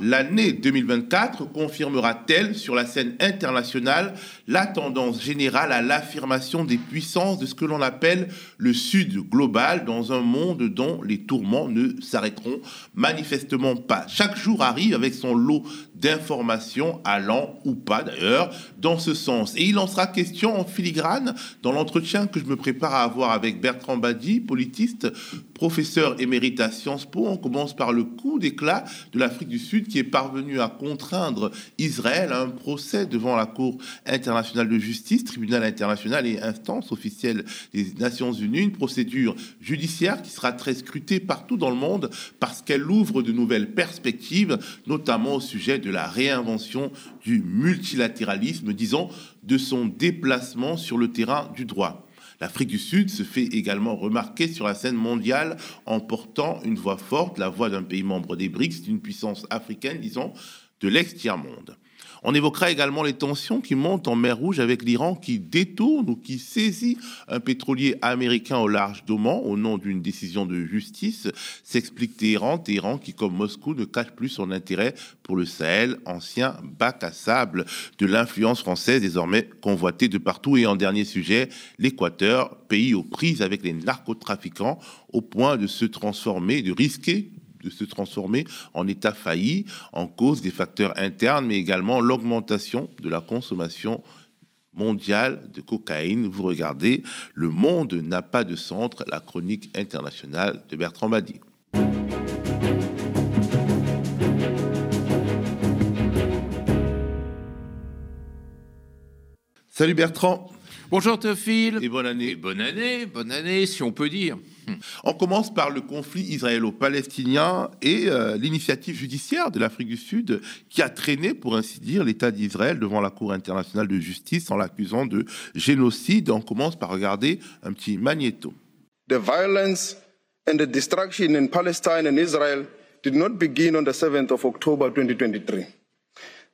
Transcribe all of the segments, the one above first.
L'année 2024 confirmera-t-elle sur la scène internationale la tendance générale à l'affirmation des puissances de ce que l'on appelle le Sud global dans un monde dont les tourments ne s'arrêteront manifestement pas? Chaque jour arrive avec son lot d'informations allant ou pas d'ailleurs dans ce sens. Et il en sera question en filigrane dans l'entretien que je me prépare à avoir avec Bertrand Badi, politiste, professeur émérite à Sciences Po. On commence par le coup d'éclat de l'Afrique du Sud qui est parvenu à contraindre Israël à un procès devant la Cour internationale de justice, tribunal international et instance officielle des Nations Unies, une procédure judiciaire qui sera très scrutée partout dans le monde parce qu'elle ouvre de nouvelles perspectives, notamment au sujet de la réinvention du multilatéralisme, disons, de son déplacement sur le terrain du droit. L'Afrique du Sud se fait également remarquer sur la scène mondiale en portant une voix forte, la voix d'un pays membre des BRICS, d'une puissance africaine, disons, de l'ex-tiers-monde. On évoquera également les tensions qui montent en mer Rouge avec l'Iran qui détourne ou qui saisit un pétrolier américain au large d'Oman au nom d'une décision de justice. S'explique Téhéran, Téhéran qui, comme Moscou, ne cache plus son intérêt pour le Sahel, ancien bac à sable de l'influence française désormais convoitée de partout. Et en dernier sujet, l'Équateur, pays aux prises avec les narcotrafiquants au point de se transformer, de risquer de se transformer en État failli en cause des facteurs internes, mais également l'augmentation de la consommation mondiale de cocaïne. Vous regardez, le monde n'a pas de centre, la chronique internationale de Bertrand Badi. Salut Bertrand. Bonjour Théophile. Et bonne année. bonne année, bonne année si on peut dire. On commence par le conflit israélo-palestinien et euh, l'initiative judiciaire de l'Afrique du Sud qui a traîné, pour ainsi dire, l'État d'Israël devant la Cour internationale de justice en l'accusant de génocide. On commence par regarder un petit magnéto. The violence and the destruction in Palestine and Israel did not begin on the 7th of October 2023.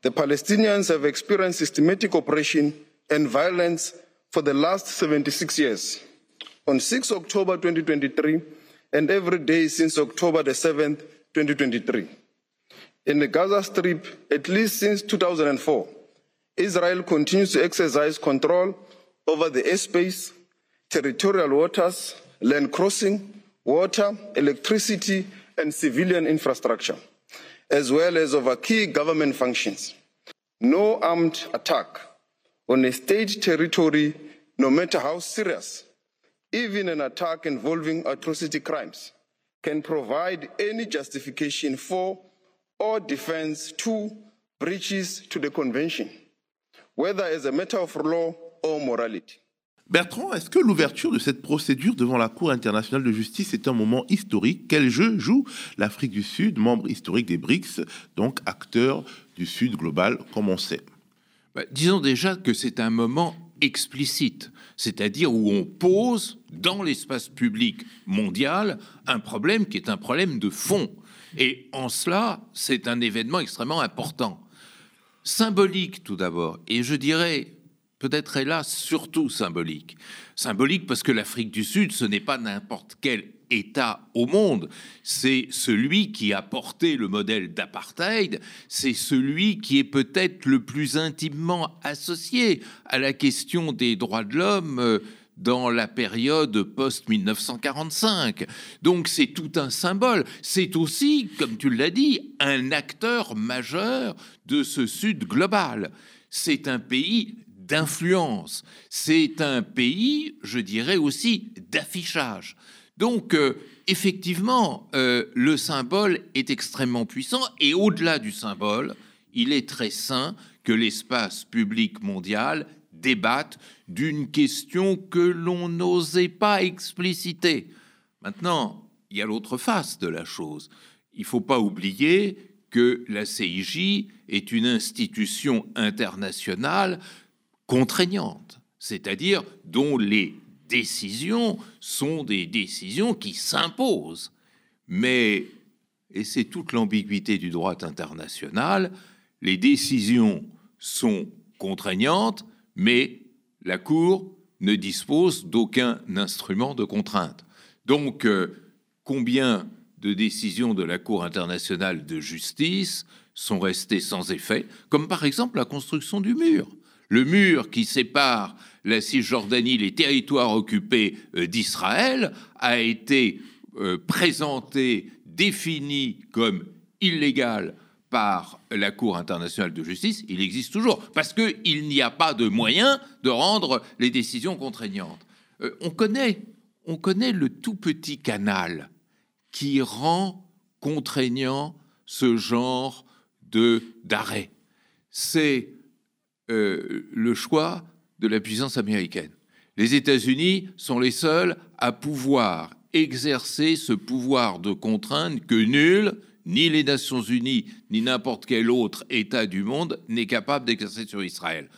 The Palestinians have experienced systematic oppression and violence for the last 76 years. On 6 October 2023, and every day since October the 7th, 2023. In the Gaza Strip, at least since 2004, Israel continues to exercise control over the airspace, territorial waters, land crossing, water, electricity, and civilian infrastructure, as well as over key government functions. No armed attack on a state territory, no matter how serious, even an attack involving atrocity crimes, can provide any justification for or defense to breaches to the convention, whether as a matter of law or morality. Bertrand, est-ce que l'ouverture de cette procédure devant la Cour internationale de justice est un moment historique? Quel jeu joue l'Afrique du Sud, membre historique des BRICS, donc acteur du Sud global, comme on sait? Bah, disons déjà que c'est un moment explicite, c'est-à-dire où on pose dans l'espace public mondial un problème qui est un problème de fond. Et en cela, c'est un événement extrêmement important. Symbolique tout d'abord, et je dirais peut-être hélas surtout symbolique. Symbolique parce que l'Afrique du Sud, ce n'est pas n'importe quel État au monde. C'est celui qui a porté le modèle d'apartheid, c'est celui qui est peut-être le plus intimement associé à la question des droits de l'homme euh, dans la période post-1945. Donc c'est tout un symbole. C'est aussi, comme tu l'as dit, un acteur majeur de ce Sud global. C'est un pays d'influence. C'est un pays, je dirais aussi, d'affichage. Donc, euh, effectivement, euh, le symbole est extrêmement puissant et au-delà du symbole, il est très sain que l'espace public mondial débatte d'une question que l'on n'osait pas expliciter. Maintenant, il y a l'autre face de la chose. Il ne faut pas oublier que la CIJ est une institution internationale contraignante, c'est-à-dire dont les décisions sont des décisions qui s'imposent. Mais, et c'est toute l'ambiguïté du droit international, les décisions sont contraignantes, mais la Cour ne dispose d'aucun instrument de contrainte. Donc, euh, combien de décisions de la Cour internationale de justice sont restés sans effet, comme par exemple la construction du mur. Le mur qui sépare la Cisjordanie, les territoires occupés euh, d'Israël, a été euh, présenté, défini comme illégal par la Cour internationale de justice, il existe toujours, parce qu'il n'y a pas de moyen de rendre les décisions contraignantes. Euh, on, connaît, on connaît le tout petit canal qui rend contraignant ce genre d'arrêt. C'est le choix de la puissance américaine. Les États-Unis sont les seuls à pouvoir exercer ce pouvoir de contrainte que nul, ni les Nations Unies, ni n'importe quel autre État du monde n'est capable d'exercer sur Israël.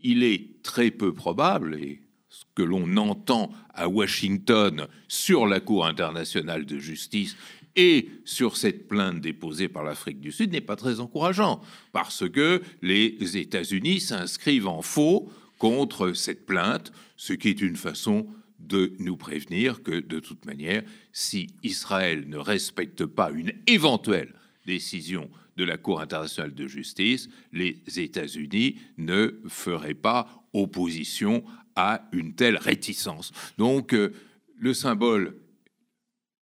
Il est très peu probable, et ce que l'on entend à Washington sur la Cour internationale de justice et sur cette plainte déposée par l'Afrique du Sud n'est pas très encourageant, parce que les États-Unis s'inscrivent en faux contre cette plainte, ce qui est une façon de nous prévenir que, de toute manière, si Israël ne respecte pas une éventuelle décision de la Cour internationale de justice, les États-Unis ne feraient pas opposition à une telle réticence. Donc, euh, le symbole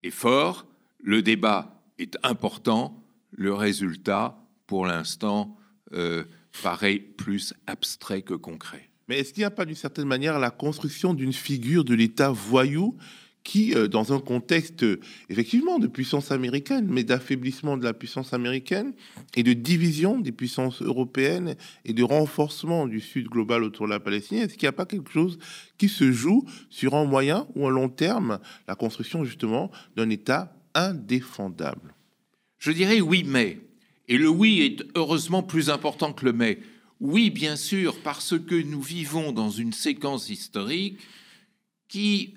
est fort, le débat est important, le résultat, pour l'instant, euh, paraît plus abstrait que concret. Mais est-ce qu'il n'y a pas d'une certaine manière la construction d'une figure de l'État voyou qui, euh, dans un contexte effectivement de puissance américaine, mais d'affaiblissement de la puissance américaine et de division des puissances européennes et de renforcement du Sud global autour de la Palestine, est-ce qu'il n'y a pas quelque chose qui se joue sur un moyen ou un long terme, la construction justement d'un État indéfendable? Je dirais oui, mais. Et le oui est heureusement plus important que le mais. Oui, bien sûr, parce que nous vivons dans une séquence historique qui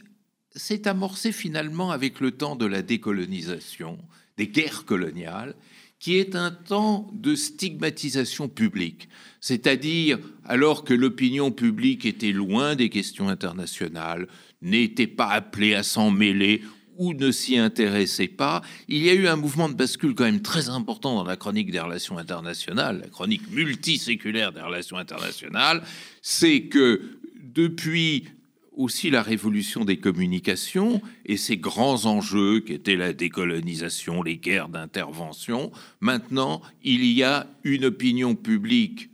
s'est amorcée finalement avec le temps de la décolonisation, des guerres coloniales, qui est un temps de stigmatisation publique, c'est-à-dire alors que l'opinion publique était loin des questions internationales, n'était pas appelée à s'en mêler ou ne s'y intéressait pas, il y a eu un mouvement de bascule quand même très important dans la chronique des relations internationales, la chronique multiséculaire des relations internationales, c'est que depuis aussi la révolution des communications et ces grands enjeux qui étaient la décolonisation, les guerres d'intervention, maintenant il y a une opinion publique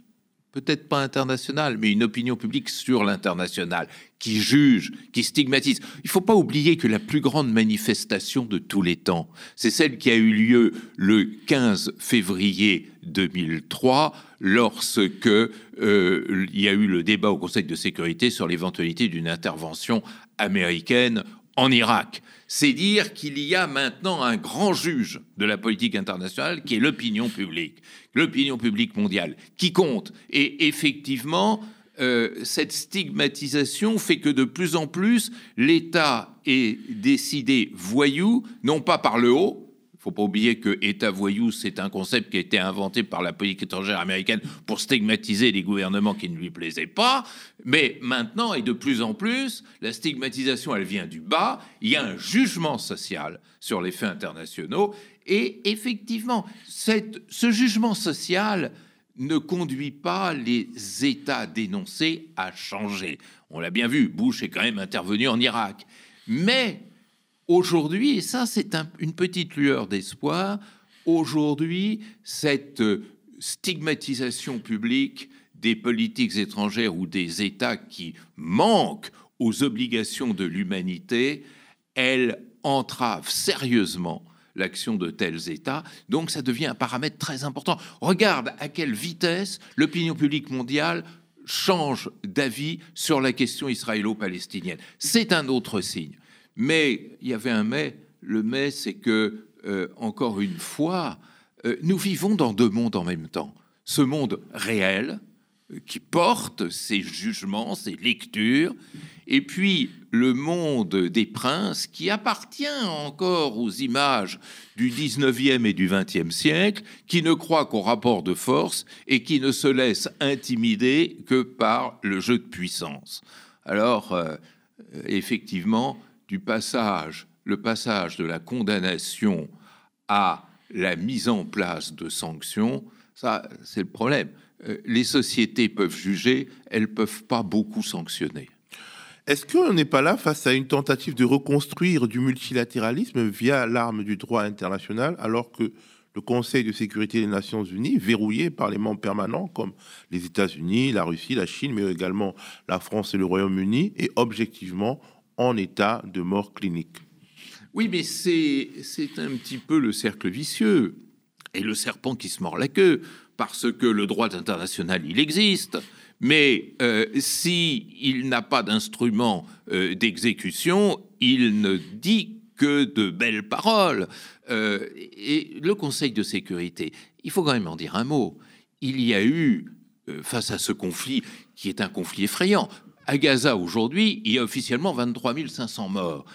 peut-être pas internationale, mais une opinion publique sur l'international, qui juge, qui stigmatise. Il ne faut pas oublier que la plus grande manifestation de tous les temps, c'est celle qui a eu lieu le 15 février 2003, lorsque euh, il y a eu le débat au Conseil de sécurité sur l'éventualité d'une intervention américaine en Irak. C'est dire qu'il y a maintenant un grand juge de la politique internationale qui est l'opinion publique, l'opinion publique mondiale, qui compte. Et effectivement, euh, cette stigmatisation fait que de plus en plus, l'État est décidé voyou, non pas par le haut, faut pas oublier que État voyou, c'est un concept qui a été inventé par la politique étrangère américaine pour stigmatiser les gouvernements qui ne lui plaisaient pas. Mais maintenant, et de plus en plus, la stigmatisation, elle vient du bas. Il y a un jugement social sur les faits internationaux. Et effectivement, cette, ce jugement social ne conduit pas les États dénoncés à changer. On l'a bien vu, Bush est quand même intervenu en Irak. Mais Aujourd'hui, et ça c'est une petite lueur d'espoir, aujourd'hui cette stigmatisation publique des politiques étrangères ou des États qui manquent aux obligations de l'humanité, elle entrave sérieusement l'action de tels États. Donc ça devient un paramètre très important. Regarde à quelle vitesse l'opinion publique mondiale change d'avis sur la question israélo-palestinienne. C'est un autre signe. Mais il y avait un mais. Le mais, c'est que, euh, encore une fois, euh, nous vivons dans deux mondes en même temps. Ce monde réel, euh, qui porte ses jugements, ses lectures, et puis le monde des princes, qui appartient encore aux images du 19e et du 20e siècle, qui ne croit qu'au rapport de force et qui ne se laisse intimider que par le jeu de puissance. Alors, effectivement, du passage, le passage de la condamnation à la mise en place de sanctions, ça, c'est le problème. Euh, les sociétés peuvent juger, elles peuvent pas beaucoup sanctionner. Est-ce qu'on n'est pas là face à une tentative de reconstruire du multilatéralisme via l'arme du droit international, alors que le Conseil de sécurité des Nations Unies, verrouillé par les membres permanents comme les États-Unis, la Russie, la Chine, mais également la France et le Royaume-Uni, est objectivement en état de mort clinique Oui, mais c'est un petit peu le cercle vicieux et le serpent qui se mord la queue, parce que le droit international, il existe, mais euh, si il n'a pas d'instrument euh, d'exécution, il ne dit que de belles paroles. Euh, et le Conseil de sécurité, il faut quand même en dire un mot. Il y a eu, face à ce conflit, qui est un conflit effrayant, à Gaza aujourd'hui, il y a officiellement 23 500 morts.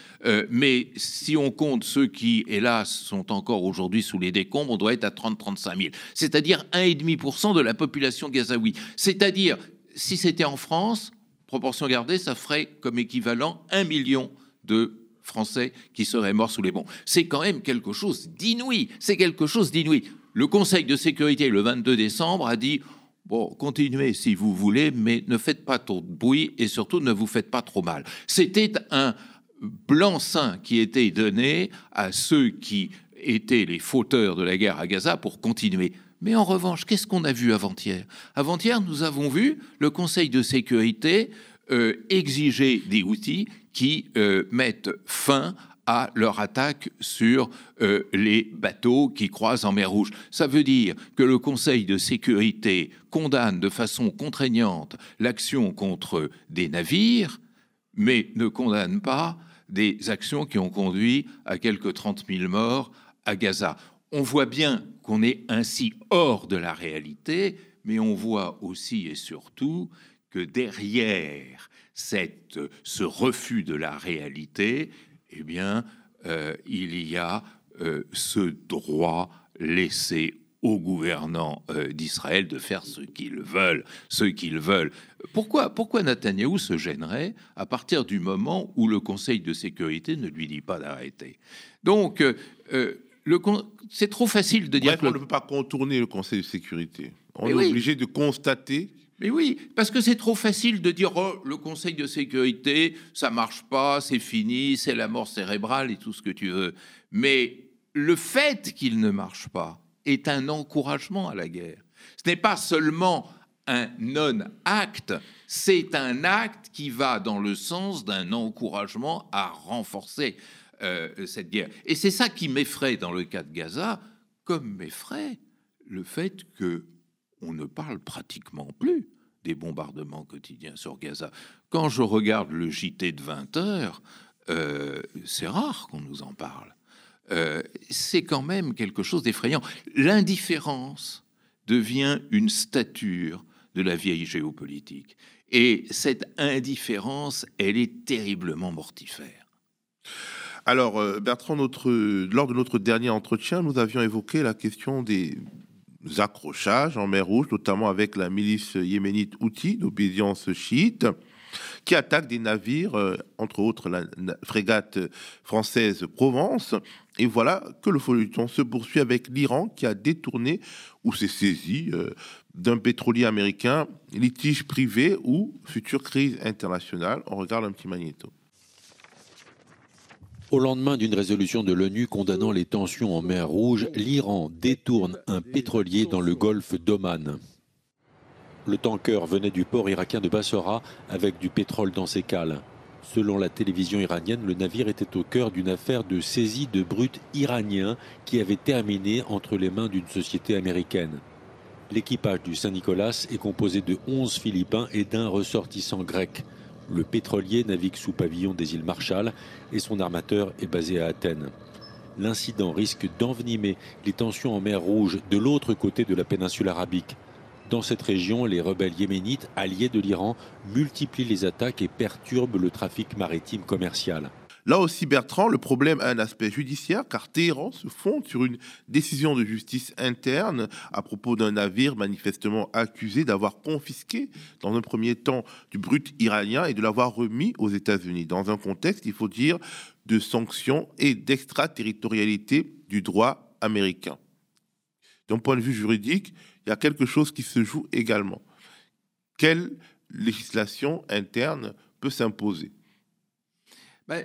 mais si on compte ceux qui, hélas, sont encore aujourd'hui sous les décombres, on doit être à 30-35 000. C'est-à-dire 1,5% de la population gazaoui. C'est-à-dire si c'était en France, proportion gardée, ça ferait comme équivalent un million de Français qui seraient morts sous les bombes. C'est quand même quelque chose d'inouï. C'est quelque chose d'inouï. Le Conseil de sécurité, le 22 décembre, a dit Bon, continuez si vous voulez, mais ne faites pas trop de bruit et surtout ne vous faites pas trop mal. C'était un blanc-seing qui était donné à ceux qui étaient les fauteurs de la guerre à Gaza pour continuer. Mais en revanche, qu'est-ce qu'on a vu avant-hier? Avant-hier, nous avons vu le Conseil de sécurité euh, exiger des outils qui euh, mettent fin à leur attaque sur euh, les bateaux qui croisent en mer Rouge. Ça veut dire que le Conseil de sécurité condamne de façon contraignante l'action contre des navires, mais ne condamne pas des actions qui ont conduit à quelques 30 000 morts à Gaza. On voit bien qu'on est ainsi hors de la réalité, mais on voit aussi et surtout que derrière cette, ce refus de la réalité, eh bien, euh, il y a euh, ce droit laissé aux gouvernants euh, d'Israël de faire ce qu'ils veulent, ce qu'ils veulent. Pourquoi, pourquoi Netanyahou se gênerait à partir du moment où le Conseil de sécurité ne lui dit pas d'arrêter? Donc, c'est trop facile de dire qu'on ne peut pas contourner le Conseil de sécurité. On est obligé de constater. Mais oui, parce que c'est trop facile de dire oh, le Conseil de sécurité, ça marche pas, c'est fini, c'est la mort cérébrale et tout ce que tu veux. Mais le fait qu'il ne marche pas est un encouragement à la guerre. Ce n'est pas seulement un non-acte, c'est un acte qui va dans le sens d'un encouragement à renforcer. Euh, cette guerre. Et c'est ça qui m'effraie dans le cas de Gaza, comme m'effraie le fait que on ne parle pratiquement plus des bombardements quotidiens sur Gaza. Quand je regarde le JT de 20 heures, euh, c'est rare qu'on nous en parle. Euh, c'est quand même quelque chose d'effrayant. L'indifférence devient une stature de la vieille géopolitique. Et cette indifférence, elle est terriblement mortifère. Alors, euh, Bertrand, lors de notre dernier entretien, nous avions évoqué la question des accrochages en mer Rouge, notamment avec la milice yéménite Houthi d'obédience chiite, qui attaque des navires, euh, entre autres la, frégate française Provence. Et voilà que le feuilleton se poursuit avec l'Iran qui a détourné ou s'est saisi euh, d'un pétrolier américain, litige privé ou future crise internationale. On regarde un petit magnéto. Au lendemain d'une résolution de l'ONU condamnant les tensions en mer Rouge, l'Iran détourne un pétrolier dans le golfe d'Oman. Le tanker venait du port irakien de Bassora avec du pétrole dans ses cales. Selon la télévision iranienne, le navire était au cœur d'une affaire de saisie de brut iranien qui avait terminé entre les mains d'une société américaine. L'équipage du Saint-Nicolas est composé de 11 Philippins et d'un ressortissant grec. Le pétrolier navigue sous pavillon des îles Marshall et son armateur est basé à Athènes. L'incident risque d'envenimer les tensions en mer Rouge de l'autre côté de la péninsule arabique. Dans cette région, les rebelles yéménites, alliés de l'Iran, multiplient les attaques et perturbent le trafic maritime commercial. Là aussi, Bertrand, le problème a un aspect judiciaire car Téhéran se fonde sur une décision de justice interne à propos d'un navire manifestement accusé d'avoir confisqué dans un premier temps du brut iranien et de l'avoir remis aux États-Unis dans un contexte, il faut dire, de sanctions et d'extraterritorialité du droit américain. D'un point de vue juridique, il y a quelque chose qui se joue également. Quelle législation interne peut s'imposer? Ben,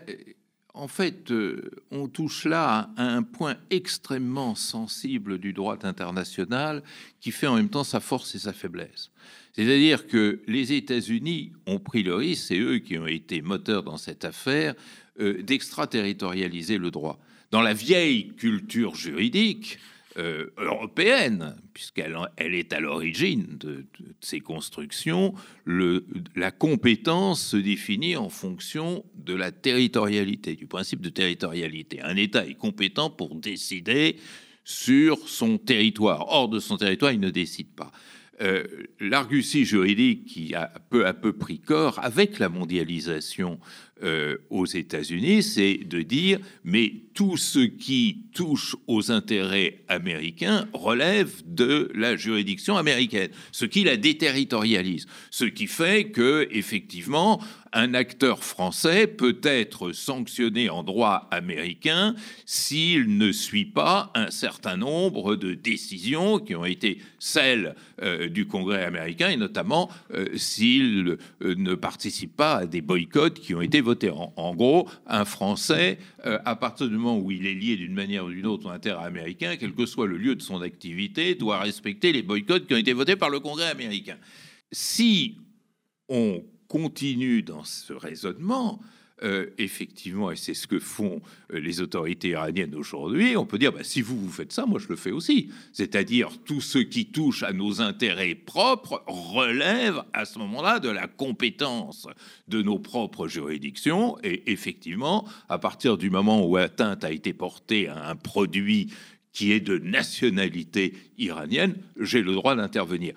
en fait, euh, on touche là à un point extrêmement sensible du droit international qui fait en même temps sa force et sa faiblesse. C'est-à-dire que les États-Unis ont pris le risque, c'est eux qui ont été moteurs dans cette affaire, euh, d'extraterritorialiser le droit. Dans la vieille culture juridique, euh, européenne, puisqu'elle elle est à l'origine de, ces constructions, le, la compétence se définit en fonction de la territorialité, du principe de territorialité. Un État est compétent pour décider sur son territoire. Hors de son territoire, il ne décide pas. Euh, l'argutie juridique qui a peu à peu pris corps avec la mondialisation euh, aux États-Unis, c'est de dire mais tout ce qui touche aux intérêts américains relève de la juridiction américaine, ce qui la déterritorialise, ce qui fait que effectivement un acteur français peut être sanctionné en droit américain s'il ne suit pas un certain nombre de décisions qui ont été celles euh, du Congrès américain et notamment euh, s'il ne participe pas à des boycotts qui ont été en, gros, un Français, euh, à partir du moment où il est lié d'une manière ou d'une autre au intérêt américain, quel que soit le lieu de son activité, doit respecter les boycotts qui ont été votés par le Congrès américain. Si on continue dans ce raisonnement, euh, effectivement, et c'est ce que font euh, les autorités iraniennes aujourd'hui, on peut dire, bah, si vous, vous faites ça, moi je le fais aussi. C'est-à-dire, tout ce qui touche à nos intérêts propres relève à ce moment-là de la compétence de nos propres juridictions. Et effectivement, à partir du moment où atteinte a été portée à un produit qui est de nationalité iranienne, j'ai le droit d'intervenir.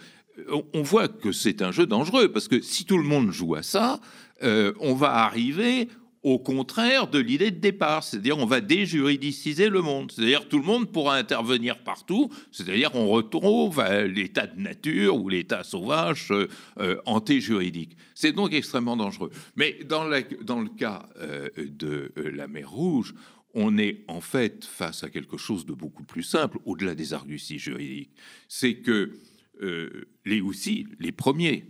Euh, on voit que c'est un jeu dangereux, parce que si tout le monde joue à ça, euh, on va arriver au contraire de l'idée de départ, c'est-à-dire on va déjuridiciser le monde, c'est-à-dire tout le monde pourra intervenir partout, c'est-à-dire on retrouve l'état de nature ou l'état sauvage euh, euh, antéjuridique. C'est donc extrêmement dangereux. Mais dans, le cas de la mer Rouge, on est en fait face à quelque chose de beaucoup plus simple, au-delà des arguties juridiques. C'est que les Houssis, les premiers,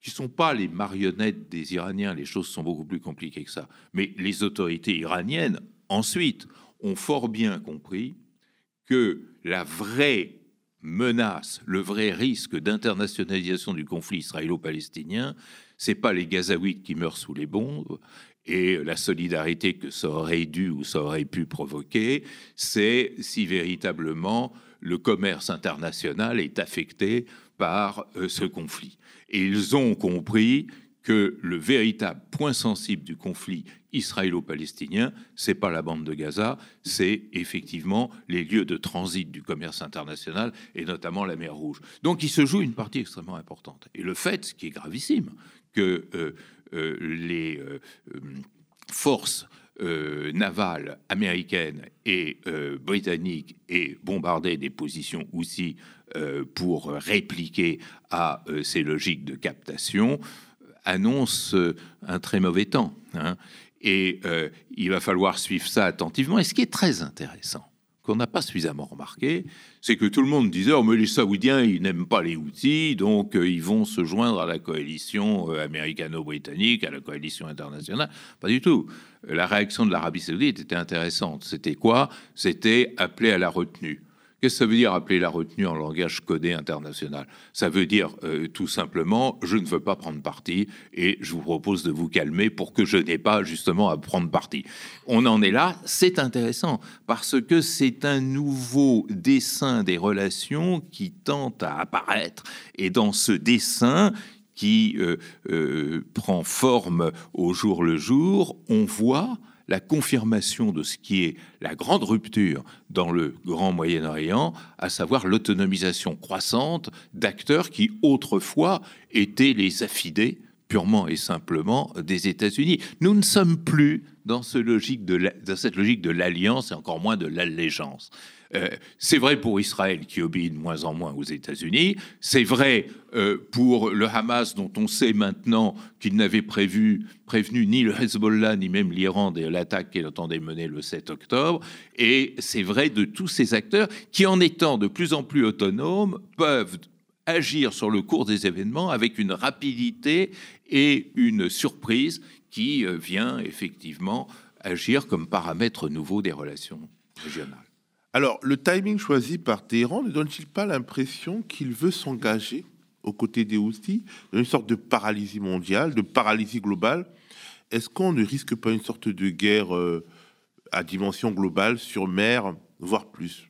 qui ne sont pas les marionnettes des Iraniens, les choses sont beaucoup plus compliquées que ça, mais les autorités iraniennes, ensuite, ont fort bien compris que la vraie menace, le vrai risque d'internationalisation du conflit israélo-palestinien, c'est pas les Gazaouites qui meurent sous les bombes et la solidarité que ça aurait dû ou ça aurait pu provoquer, c'est si véritablement le commerce international est affecté par euh, ce conflit. Et ils ont compris que le véritable point sensible du conflit israélo-palestinien, c'est pas la bande de Gaza, c'est effectivement les lieux de transit du commerce international et notamment la mer Rouge. Donc il se joue une partie extrêmement importante. Et le fait, ce qui est gravissime, que euh, euh, les forces navales américaines et britanniques aient bombardé des positions aussi euh, pour répliquer à euh, ces logiques de captation annonce euh, un très mauvais temps. Hein. Et il va falloir suivre ça attentivement. Et ce qui est très intéressant, qu'on n'a pas suffisamment remarqué, c'est que tout le monde disait oh, mais les Saoudiens, ils n'aiment pas les outils, donc ils vont se joindre à la coalition américano-britannique, à la coalition internationale. Pas du tout. La réaction de l'Arabie saoudite était intéressante. C'était quoi? C'était appeler à la retenue. Ça veut dire appeler la retenue en langage codé international? Ça veut dire euh, tout simplement, je ne veux pas prendre parti et je vous propose de vous calmer pour que je n'ai pas justement à prendre parti. On en est là, c'est intéressant parce que c'est un nouveau dessin des relations qui tente à apparaître. Et dans ce dessin, qui euh, euh, prend forme au jour le jour, on voit la confirmation de ce qui est la grande rupture dans le Grand Moyen-Orient, à savoir l'autonomisation croissante d'acteurs qui autrefois étaient les affidés purement et simplement des États-Unis. Nous ne sommes plus dans, cette logique de l'alliance et encore moins de l'allégeance. Euh, c'est vrai pour Israël qui obéit de moins en moins aux États-Unis. C'est vrai euh, pour le Hamas dont on sait maintenant qu'il n'avait prévenu ni le Hezbollah ni même l'Iran de l'attaque qu'il entendait mener le 7 octobre. Et c'est vrai de tous ces acteurs qui, en étant de plus en plus autonomes, peuvent agir sur le cours des événements avec une rapidité et une surprise qui euh, vient effectivement agir comme paramètre nouveau des relations régionales. Alors, le timing choisi par Téhéran ne donne-t-il pas l'impression qu'il veut s'engager aux côtés des Houthis dans une sorte de paralysie mondiale, de paralysie globale? Est-ce qu'on ne risque pas une sorte de guerre euh, à dimension globale sur mer, voire plus?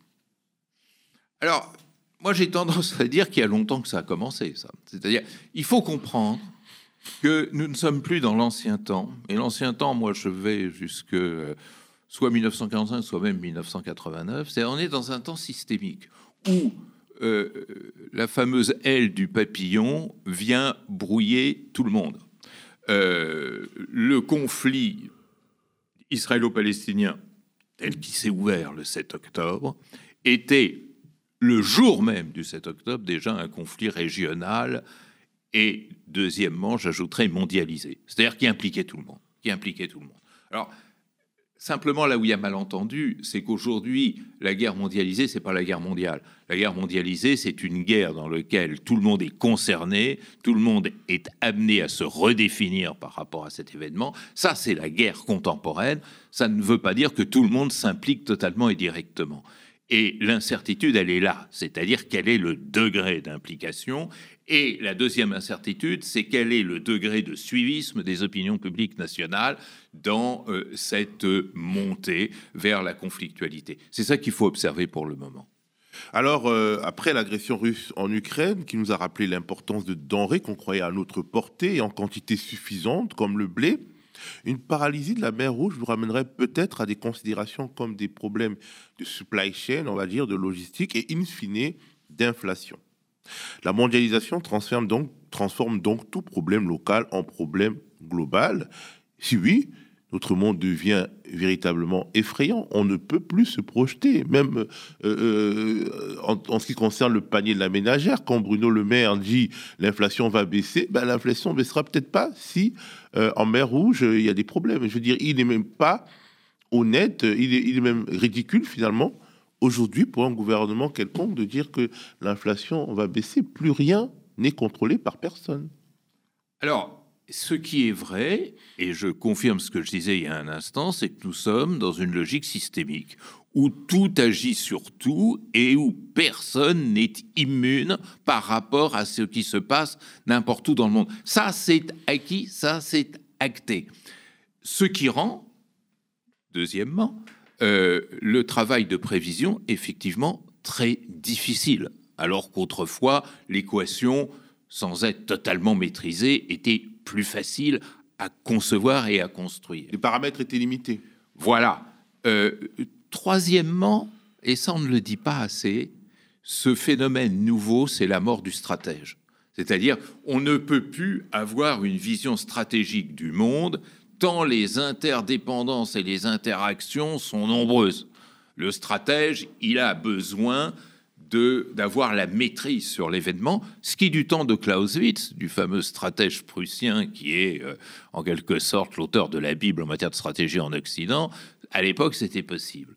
Alors, moi j'ai tendance à dire qu'il y a longtemps que ça a commencé, ça. C'est-à-dire, il faut comprendre que nous ne sommes plus dans l'ancien temps. Et l'ancien temps, moi je vais jusque euh, soit 1945, soit même 1989, c'est on est dans un temps systémique où euh, la fameuse aile du papillon vient brouiller tout le monde. Euh, le conflit israélo-palestinien tel qu'il s'est ouvert le 7 octobre était le jour même du 7 octobre déjà un conflit régional et deuxièmement, j'ajouterais mondialisé, c'est-à-dire qui impliquait tout le monde, qui impliquait tout le monde. Alors Simplement, là où il y a malentendu, c'est qu'aujourd'hui, la guerre mondialisée, c'est pas la guerre mondiale. La guerre mondialisée, c'est une guerre dans laquelle tout le monde est concerné, tout le monde est amené à se redéfinir par rapport à cet événement. Ça, c'est la guerre contemporaine. Ça ne veut pas dire que tout le monde s'implique totalement et directement. Et l'incertitude, elle est là, c'est-à-dire quel est le degré d'implication. Et la deuxième incertitude, c'est quel est le degré de suivisme des opinions publiques nationales dans euh, cette montée vers la conflictualité. C'est ça qu'il faut observer pour le moment. Alors, euh, après l'agression russe en Ukraine, qui nous a rappelé l'importance de denrées qu'on croyait à notre portée et en quantité suffisante, comme le blé, une paralysie de la mer Rouge vous ramènerait peut-être à des considérations comme des problèmes de supply chain, on va dire, de logistique et in fine d'inflation. La mondialisation transforme donc, tout problème local en problème global. Si oui, notre monde devient véritablement effrayant. On ne peut plus se projeter, même euh, euh, en, ce qui concerne le panier de la ménagère. Quand Bruno Le Maire dit l'inflation va baisser, ben, l'inflation baissera peut-être pas si euh, en mer Rouge il y a des problèmes. Je veux dire, il n'est même pas honnête, il est, il est même ridicule finalement aujourd'hui pour un gouvernement quelconque de dire que l'inflation va baisser. Plus rien n'est contrôlé par personne. Alors, ce qui est vrai, et je confirme ce que je disais il y a un instant, c'est que nous sommes dans une logique systémique où tout agit sur tout et où personne n'est immune par rapport à ce qui se passe n'importe où dans le monde. Ça, c'est acquis, ça, c'est acté. Ce qui rend, deuxièmement, euh, le travail de prévision effectivement très difficile, alors qu'autrefois, l'équation, sans être totalement maîtrisée, était plus facile à concevoir et à construire. Les paramètres étaient limités. Voilà. Euh, troisièmement, et ça on ne le dit pas assez, ce phénomène nouveau, c'est la mort du stratège. C'est-à-dire, on ne peut plus avoir une vision stratégique du monde tant les interdépendances et les interactions sont nombreuses. Le stratège, il a besoin d'avoir la maîtrise sur l'événement, ce qui du temps de Clausewitz, du fameux stratège prussien qui est euh, en quelque sorte l'auteur de la Bible en matière de stratégie en Occident, à l'époque c'était possible.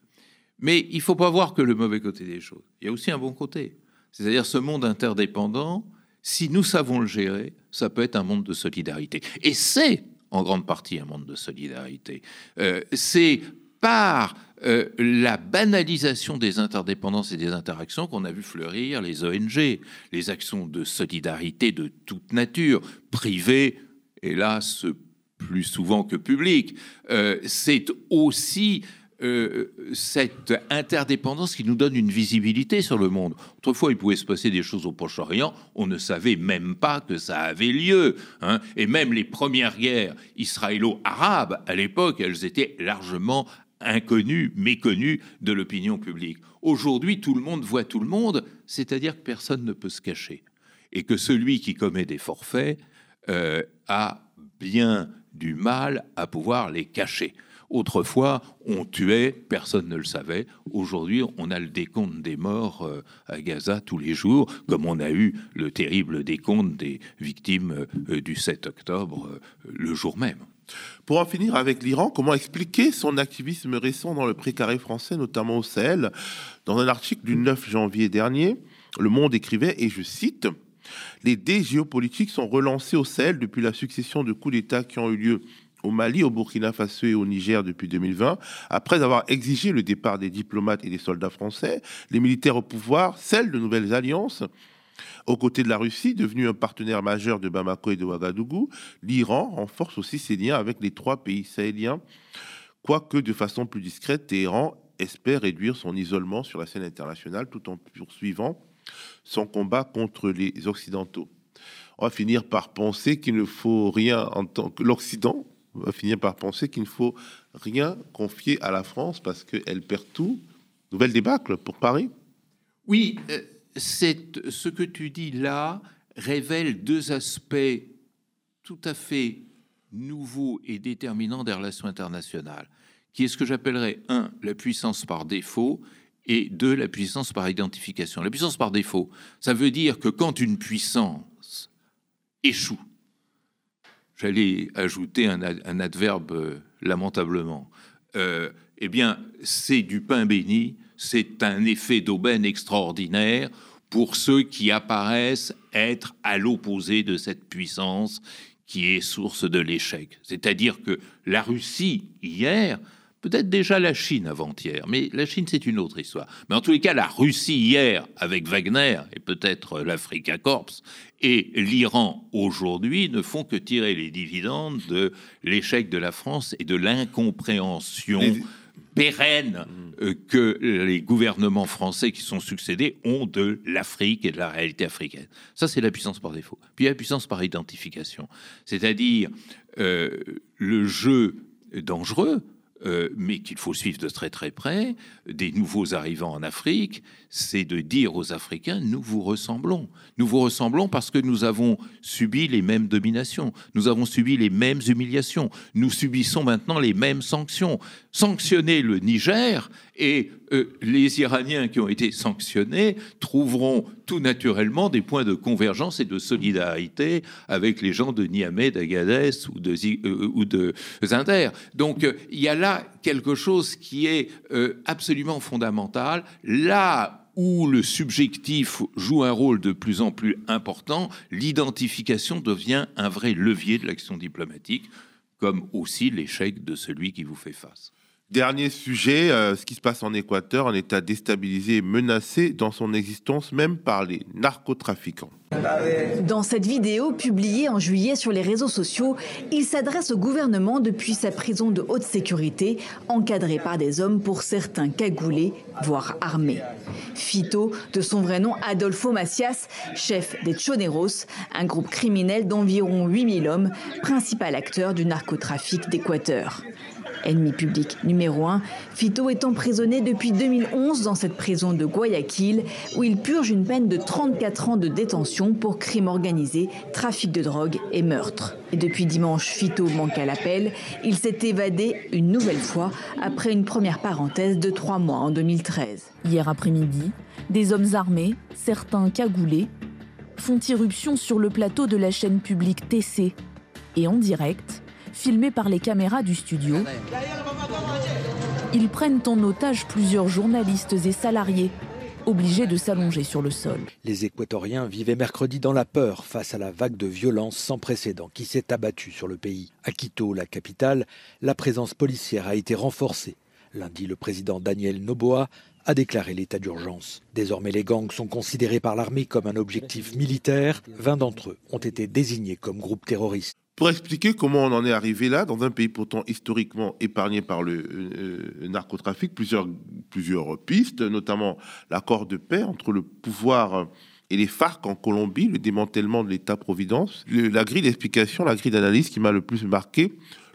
Mais il faut pas voir que le mauvais côté des choses. Il y a aussi un bon côté. C'est-à-dire ce monde interdépendant, si nous savons le gérer, ça peut être un monde de solidarité. Et c'est en grande partie un monde de solidarité. Euh, c'est par euh, la banalisation des interdépendances et des interactions qu'on a vu fleurir les ONG, les actions de solidarité de toute nature, privées, hélas, plus souvent que publiques. Euh, c'est aussi euh, cette interdépendance qui nous donne une visibilité sur le monde. Autrefois, il pouvait se passer des choses au Proche-Orient, on ne savait même pas que ça avait lieu. Hein. Et même les premières guerres israélo-arabes, à l'époque, elles étaient largement inconnues, méconnues de l'opinion publique. Aujourd'hui, tout le monde voit tout le monde, c'est-à-dire que personne ne peut se cacher. Et que celui qui commet des forfaits euh, a bien du mal à pouvoir les cacher. Autrefois, on tuait, personne ne le savait. Aujourd'hui, on a le décompte des morts euh, à Gaza tous les jours, comme on a eu le terrible décompte des victimes euh, du 7 octobre le jour même. Pour en finir avec l'Iran, comment expliquer son activisme récent dans le précaré français, notamment au Sahel? Dans un article du 9 janvier dernier, Le Monde écrivait, et je cite, Les dés géopolitiques sont relancés au Sahel depuis la succession de coups d'État qui ont eu lieu au Mali, au Burkina Faso et au Niger depuis 2020, après avoir exigé le départ des diplomates et des soldats français, les militaires au pouvoir, celles de nouvelles alliances, aux côtés de la Russie, devenue un partenaire majeur de Bamako et de Ouagadougou, l'Iran renforce aussi ses liens avec les trois pays sahéliens, quoique de façon plus discrète, Téhéran espère réduire son isolement sur la scène internationale tout en poursuivant son combat contre les Occidentaux. On va finir par penser qu'il ne faut rien en tant que l'Occident va finir par penser qu'il ne faut rien confier à la France parce qu'elle perd tout. Nouvelle débâcle pour Paris Oui, euh, ce que tu dis là révèle deux aspects tout à fait nouveaux et déterminants des relations internationales, qui est ce que j'appellerais un la puissance par défaut et deux la puissance par identification. La puissance par défaut, ça veut dire que quand une puissance échoue, j'allais ajouter un, adverbe euh, lamentablement, euh, eh bien, c'est du pain béni, c'est un effet d'aubaine extraordinaire pour ceux qui apparaissent être à l'opposé de cette puissance qui est source de l'échec. C'est-à-dire que la Russie, hier, Peut-être déjà la Chine avant-hier, mais la Chine c'est une autre histoire. Mais en tous les cas, la Russie hier avec Wagner et peut-être l'Africa Corps et l'Iran aujourd'hui ne font que tirer les dividendes de l'échec de la France et de l'incompréhension pérenne euh, que les gouvernements français qui sont succédés ont de l'Afrique et de la réalité africaine. Ça, c'est la puissance par défaut. Puis la puissance par identification, c'est-à-dire euh, le jeu dangereux euh, mais qu'il faut suivre de très très près, des nouveaux arrivants en Afrique, c'est de dire aux Africains, nous vous ressemblons. Nous vous ressemblons parce que nous avons subi les mêmes dominations, nous avons subi les mêmes humiliations, nous subissons maintenant les mêmes sanctions. Sanctionner le Niger et euh, les Iraniens qui ont été sanctionnés trouveront tout naturellement des points de convergence et de solidarité avec les gens de Niamey, d'Agadez ou de, euh, ou de Zinder. Donc euh, il y a là quelque chose qui est absolument fondamental. Là où le subjectif joue un rôle de plus en plus important, l'identification devient un vrai levier de l'action diplomatique, comme aussi l'échec de celui qui vous fait face. Dernier sujet, euh, ce qui se passe en Équateur, un État déstabilisé et menacé dans son existence même par les narcotrafiquants. Dans cette vidéo publiée en juillet sur les réseaux sociaux, il s'adresse au gouvernement depuis sa prison de haute sécurité, encadrée par des hommes pour certains cagoulés, voire armés. Fito, de son vrai nom Adolfo Macias, chef des Choneros, un groupe criminel d'environ 8000 hommes, principal acteur du narcotrafic d'Équateur. Ennemi public numéro un, Fito est emprisonné depuis 2011 dans cette prison de Guayaquil où il purge une peine de 34 ans de détention pour crimes organisés, trafic de drogue et meurtre. Et depuis dimanche, Fito manque à l'appel. Il s'est évadé une nouvelle fois après une première parenthèse de trois mois en 2013. Hier après-midi, des hommes armés, certains cagoulés, font irruption sur le plateau de la chaîne publique TC et en direct filmés par les caméras du studio. Ils prennent en otage plusieurs journalistes et salariés, obligés de s'allonger sur le sol. Les Équatoriens vivaient mercredi dans la peur face à la vague de violence sans précédent qui s'est abattue sur le pays. À Quito, la capitale, la présence policière a été renforcée. Lundi, le président Daniel Noboa a déclaré l'état d'urgence. Désormais, les gangs sont considérés par l'armée comme un objectif militaire. 20 d'entre eux ont été désignés comme groupes terroristes. Pour expliquer comment on en est arrivé là, dans un pays pourtant historiquement épargné par le euh, narcotrafic, plusieurs, plusieurs pistes, notamment l'accord de paix entre le pouvoir et les FARC en Colombie, le démantèlement de l'État-providence, la grille d'explication, la grille d'analyse qui m'a le plus marqué,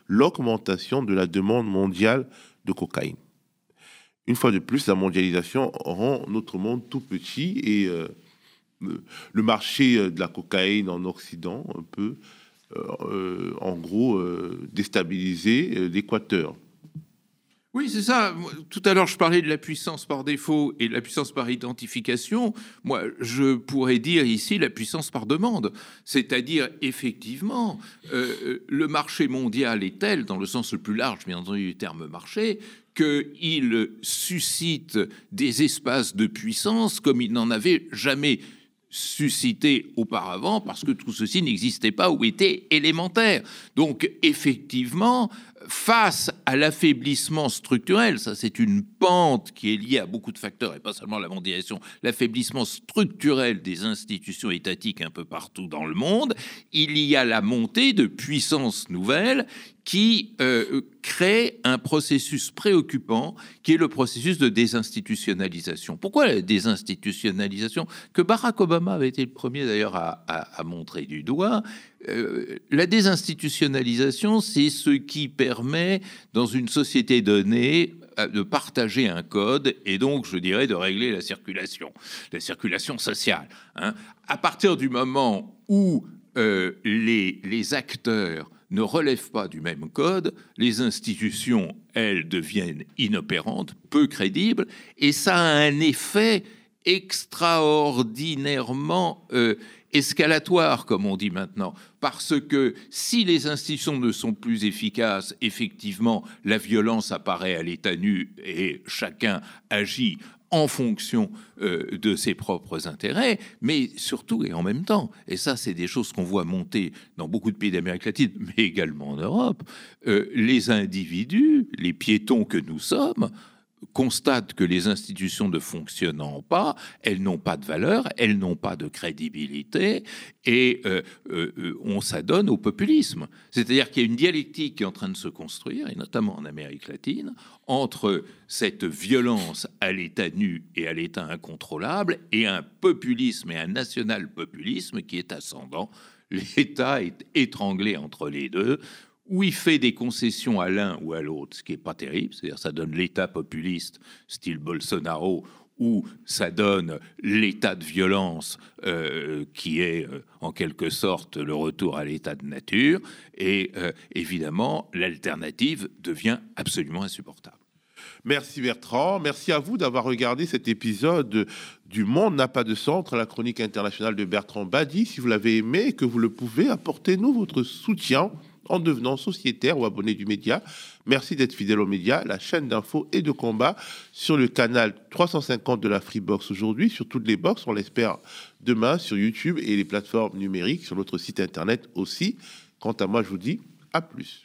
l'augmentation de la demande mondiale de cocaïne. Une fois de plus, la mondialisation rend notre monde tout petit et euh, le marché de la cocaïne en Occident, un peu, en gros, déstabiliser l'Équateur. Oui, c'est ça. Tout à l'heure, je parlais de la puissance par défaut et de la puissance par identification. Moi, je pourrais dire ici la puissance par demande. C'est-à-dire, effectivement, euh, le marché mondial est tel, dans le sens le plus large, bien entendu, du terme marché, qu'il suscite des espaces de puissance comme il n'en avait jamais suscité auparavant parce que tout ceci n'existait pas ou était élémentaire. Donc effectivement, face à l'affaiblissement structurel, ça c'est une pente qui est liée à beaucoup de facteurs et pas seulement la mondialisation, l'affaiblissement structurel des institutions étatiques un peu partout dans le monde, il y a la montée de puissances nouvelles qui euh, crée un processus préoccupant qui est le processus de désinstitutionnalisation. Pourquoi la désinstitutionnalisation Que Barack Obama avait été le premier d'ailleurs à, à, montrer du doigt? Euh, la désinstitutionnalisation, c'est ce qui permet, dans une société donnée, euh, de partager un code et donc, je dirais, de régler la circulation, la circulation sociale. Hein. À partir du moment où euh, les, acteurs ne relèvent pas du même code, les institutions, elles, deviennent inopérantes, peu crédibles, et ça a un effet extraordinairement escalatoire, comme on dit maintenant, parce que si les institutions ne sont plus efficaces, effectivement, la violence apparaît à l'état nu et chacun agit en fonction euh, de ses propres intérêts, mais surtout et en même temps, et ça c'est des choses qu'on voit monter dans beaucoup de pays d'Amérique latine, mais également en Europe, euh, les individus, les piétons que nous sommes, constate que les institutions ne fonctionnant pas, elles n'ont pas de valeur, elles n'ont pas de crédibilité, et euh, euh, on s'adonne au populisme. C'est-à-dire qu'il y a une dialectique qui est en train de se construire, et notamment en Amérique latine, entre cette violence à l'État nu et à l'État incontrôlable, et un populisme et un national-populisme qui est ascendant. L'État est étranglé entre les deux où il fait des concessions à l'un ou à l'autre, ce qui n'est pas terrible, c'est-à-dire ça donne l'État populiste, style Bolsonaro, ou ça donne l'état de violence euh, qui est euh, en quelque sorte le retour à l'état de nature, et euh, évidemment l'alternative devient absolument insupportable. Merci Bertrand, merci à vous d'avoir regardé cet épisode du Monde n'a pas de centre, la chronique internationale de Bertrand Badi. Si vous l'avez aimé et que vous le pouvez, apportez-nous votre soutien en devenant sociétaire ou abonné du média. Merci d'être fidèle au média, la chaîne d'infos et de combat sur le canal 350 de la Freebox aujourd'hui, sur toutes les box, on l'espère demain sur YouTube et les plateformes numériques, sur notre site internet aussi. Quant à moi, je vous dis à plus.